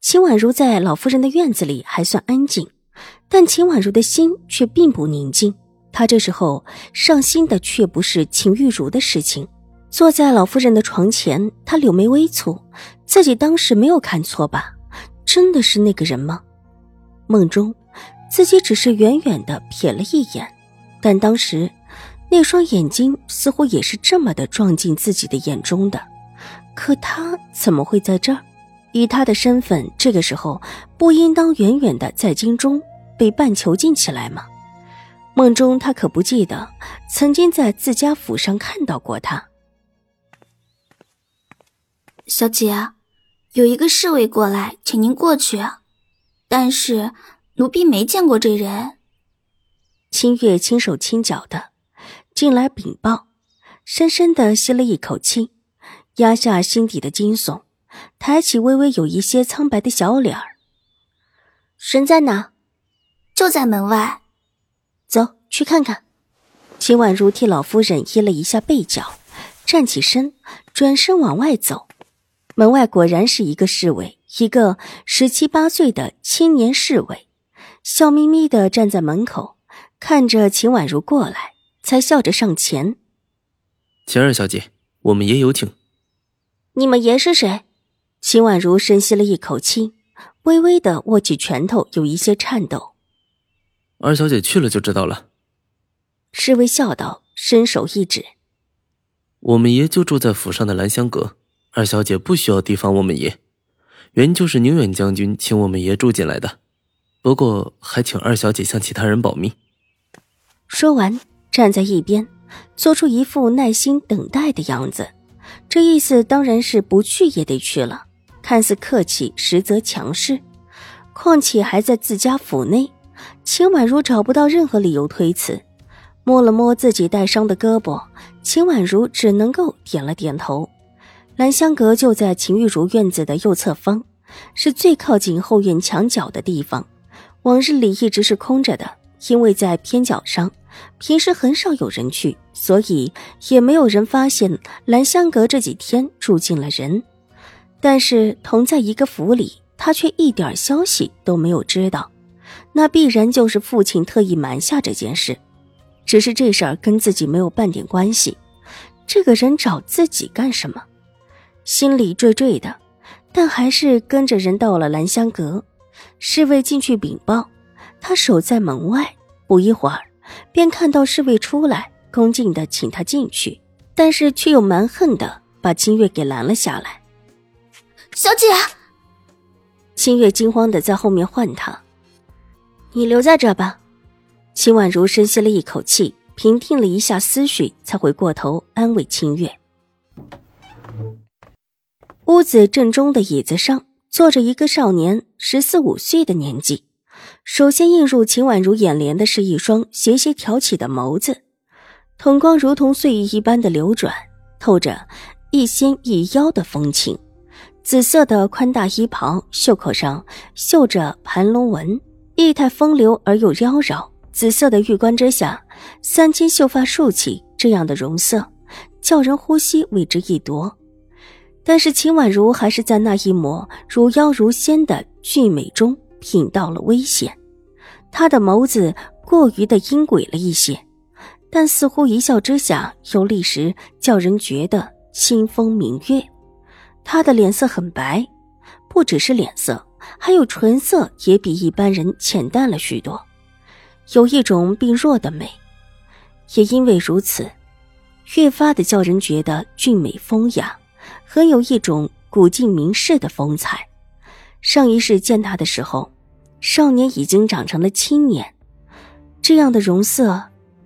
秦婉如在老夫人的院子里还算安静，但秦婉如的心却并不宁静。她这时候上心的却不是秦玉茹的事情。坐在老夫人的床前，她柳眉微蹙，自己当时没有看错吧？真的是那个人吗？梦中，自己只是远远的瞥了一眼，但当时那双眼睛似乎也是这么的撞进自己的眼中的。可他怎么会在这儿？以他的身份，这个时候不应当远远的在京中被半囚禁起来吗？梦中他可不记得曾经在自家府上看到过他。小姐，有一个侍卫过来，请您过去。但是奴婢没见过这人。清月轻手轻脚的进来禀报，深深的吸了一口气，压下心底的惊悚。抬起微微有一些苍白的小脸儿，人在哪？就在门外。走去看看。秦婉如替老夫人掖了一下被角，站起身，转身往外走。门外果然是一个侍卫，一个十七八岁的青年侍卫，笑眯眯的站在门口，看着秦婉如过来，才笑着上前：“秦二小姐，我们爷有请。”你们爷是谁？秦婉如深吸了一口气，微微的握起拳头，有一些颤抖。二小姐去了就知道了。侍卫笑道，伸手一指：“我们爷就住在府上的兰香阁，二小姐不需要提防我们爷。原就是宁远将军请我们爷住进来的，不过还请二小姐向其他人保密。”说完，站在一边，做出一副耐心等待的样子。这意思当然是不去也得去了。看似客气，实则强势。况且还在自家府内，秦婉如找不到任何理由推辞。摸了摸自己带伤的胳膊，秦婉如只能够点了点头。兰香阁就在秦玉茹院子的右侧方，是最靠近后院墙角的地方。往日里一直是空着的，因为在偏角上，平时很少有人去，所以也没有人发现兰香阁这几天住进了人。但是同在一个府里，他却一点消息都没有知道，那必然就是父亲特意瞒下这件事。只是这事儿跟自己没有半点关系，这个人找自己干什么？心里惴惴的，但还是跟着人到了兰香阁。侍卫进去禀报，他守在门外。不一会儿，便看到侍卫出来，恭敬的请他进去，但是却又蛮横的把清月给拦了下来。小姐，清月惊慌的在后面唤他：“你留在这吧。”秦婉如深吸了一口气，平定了一下思绪，才回过头安慰清月。屋子正中的椅子上坐着一个少年，十四五岁的年纪。首先映入秦婉如眼帘的是一双斜斜挑起的眸子，瞳光如同岁月一般的流转，透着一仙一妖的风情。紫色的宽大衣袍，袖口上绣着盘龙纹，意态风流而又妖娆。紫色的玉冠之下，三千秀发竖起，这样的容色，叫人呼吸为之一夺。但是秦婉如还是在那一抹如妖如仙的俊美中品到了危险。她的眸子过于的阴诡了一些，但似乎一笑之下，又立时叫人觉得清风明月。他的脸色很白，不只是脸色，还有唇色也比一般人浅淡了许多，有一种病弱的美。也因为如此，越发的叫人觉得俊美风雅，很有一种古今名士的风采。上一世见他的时候，少年已经长成了青年，这样的容色，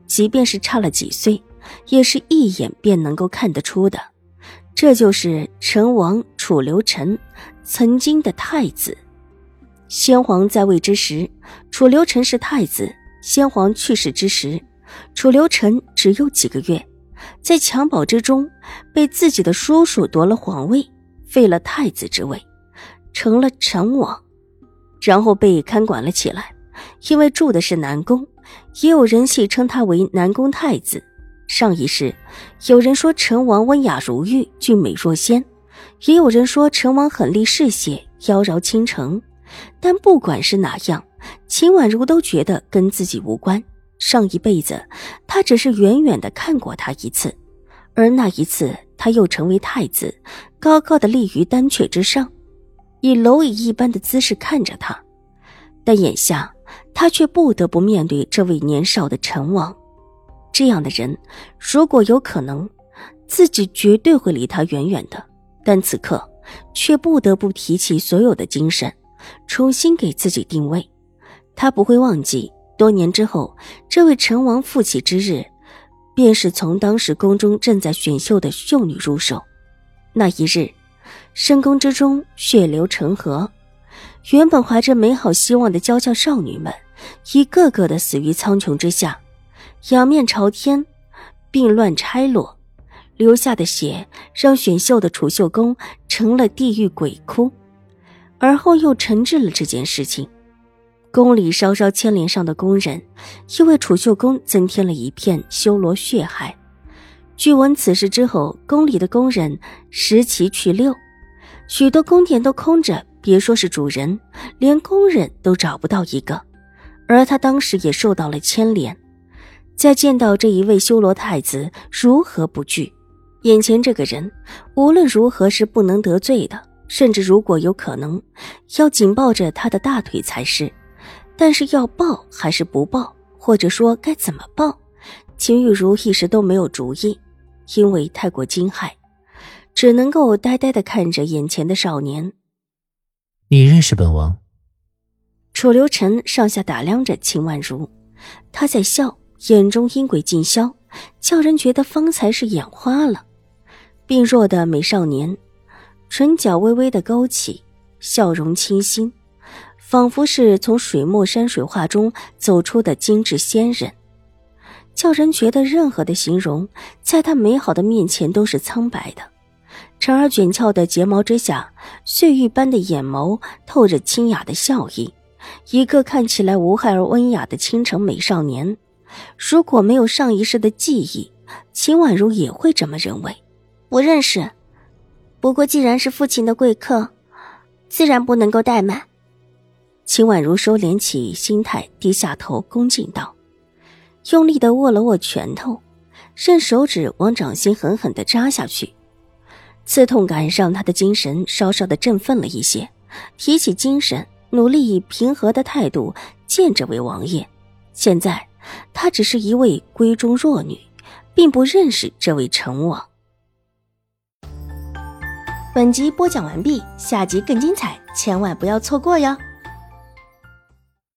即便是差了几岁，也是一眼便能够看得出的。这就是陈王楚留臣，曾经的太子。先皇在位之时，楚留臣是太子；先皇去世之时，楚留臣只有几个月，在襁褓之中被自己的叔叔夺了皇位，废了太子之位，成了陈王，然后被看管了起来。因为住的是南宫，也有人戏称他为南宫太子。上一世，有人说成王温雅如玉，俊美若仙；也有人说成王狠厉嗜血，妖娆倾城。但不管是哪样，秦婉如都觉得跟自己无关。上一辈子，他只是远远的看过他一次，而那一次，他又成为太子，高高的立于丹阙之上，以蝼蚁一般的姿势看着他。但眼下，他却不得不面对这位年少的陈王。这样的人，如果有可能，自己绝对会离他远远的。但此刻，却不得不提起所有的精神，重新给自己定位。他不会忘记，多年之后，这位陈王复起之日，便是从当时宫中正在选秀的秀女入手。那一日，深宫之中血流成河。原本怀着美好希望的娇俏少女们，一个个的死于苍穹之下，仰面朝天，并乱拆落，流下的血让选秀的储秀宫成了地狱鬼窟。而后又惩治了这件事情，宫里稍稍牵连上的宫人，又为储秀宫增添了一片修罗血海。据闻此事之后，宫里的宫人十七去六，许多宫殿都空着。别说是主人，连工人都找不到一个，而他当时也受到了牵连。再见到这一位修罗太子，如何不惧？眼前这个人，无论如何是不能得罪的，甚至如果有可能，要紧抱着他的大腿才是。但是要抱还是不抱，或者说该怎么抱？秦玉茹一时都没有主意，因为太过惊骇，只能够呆呆的看着眼前的少年。你认识本王？楚留臣上下打量着秦婉如，他在笑，眼中阴鬼尽消，叫人觉得方才是眼花了。病弱的美少年，唇角微微的勾起，笑容清新，仿佛是从水墨山水画中走出的精致仙人，叫人觉得任何的形容，在他美好的面前都是苍白的。长而卷翘的睫毛之下，碎玉般的眼眸透着清雅的笑意，一个看起来无害而温雅的倾城美少年。如果没有上一世的记忆，秦婉如也会这么认为。不认识，不过既然是父亲的贵客，自然不能够怠慢。秦婉如收敛起心态，低下头，恭敬道，用力的握了握拳头，任手指往掌心狠狠的扎下去。刺痛感让他的精神稍稍的振奋了一些，提起精神，努力以平和的态度见这位王爷。现在，她只是一位闺中弱女，并不认识这位陈王。本集播讲完毕，下集更精彩，千万不要错过哟。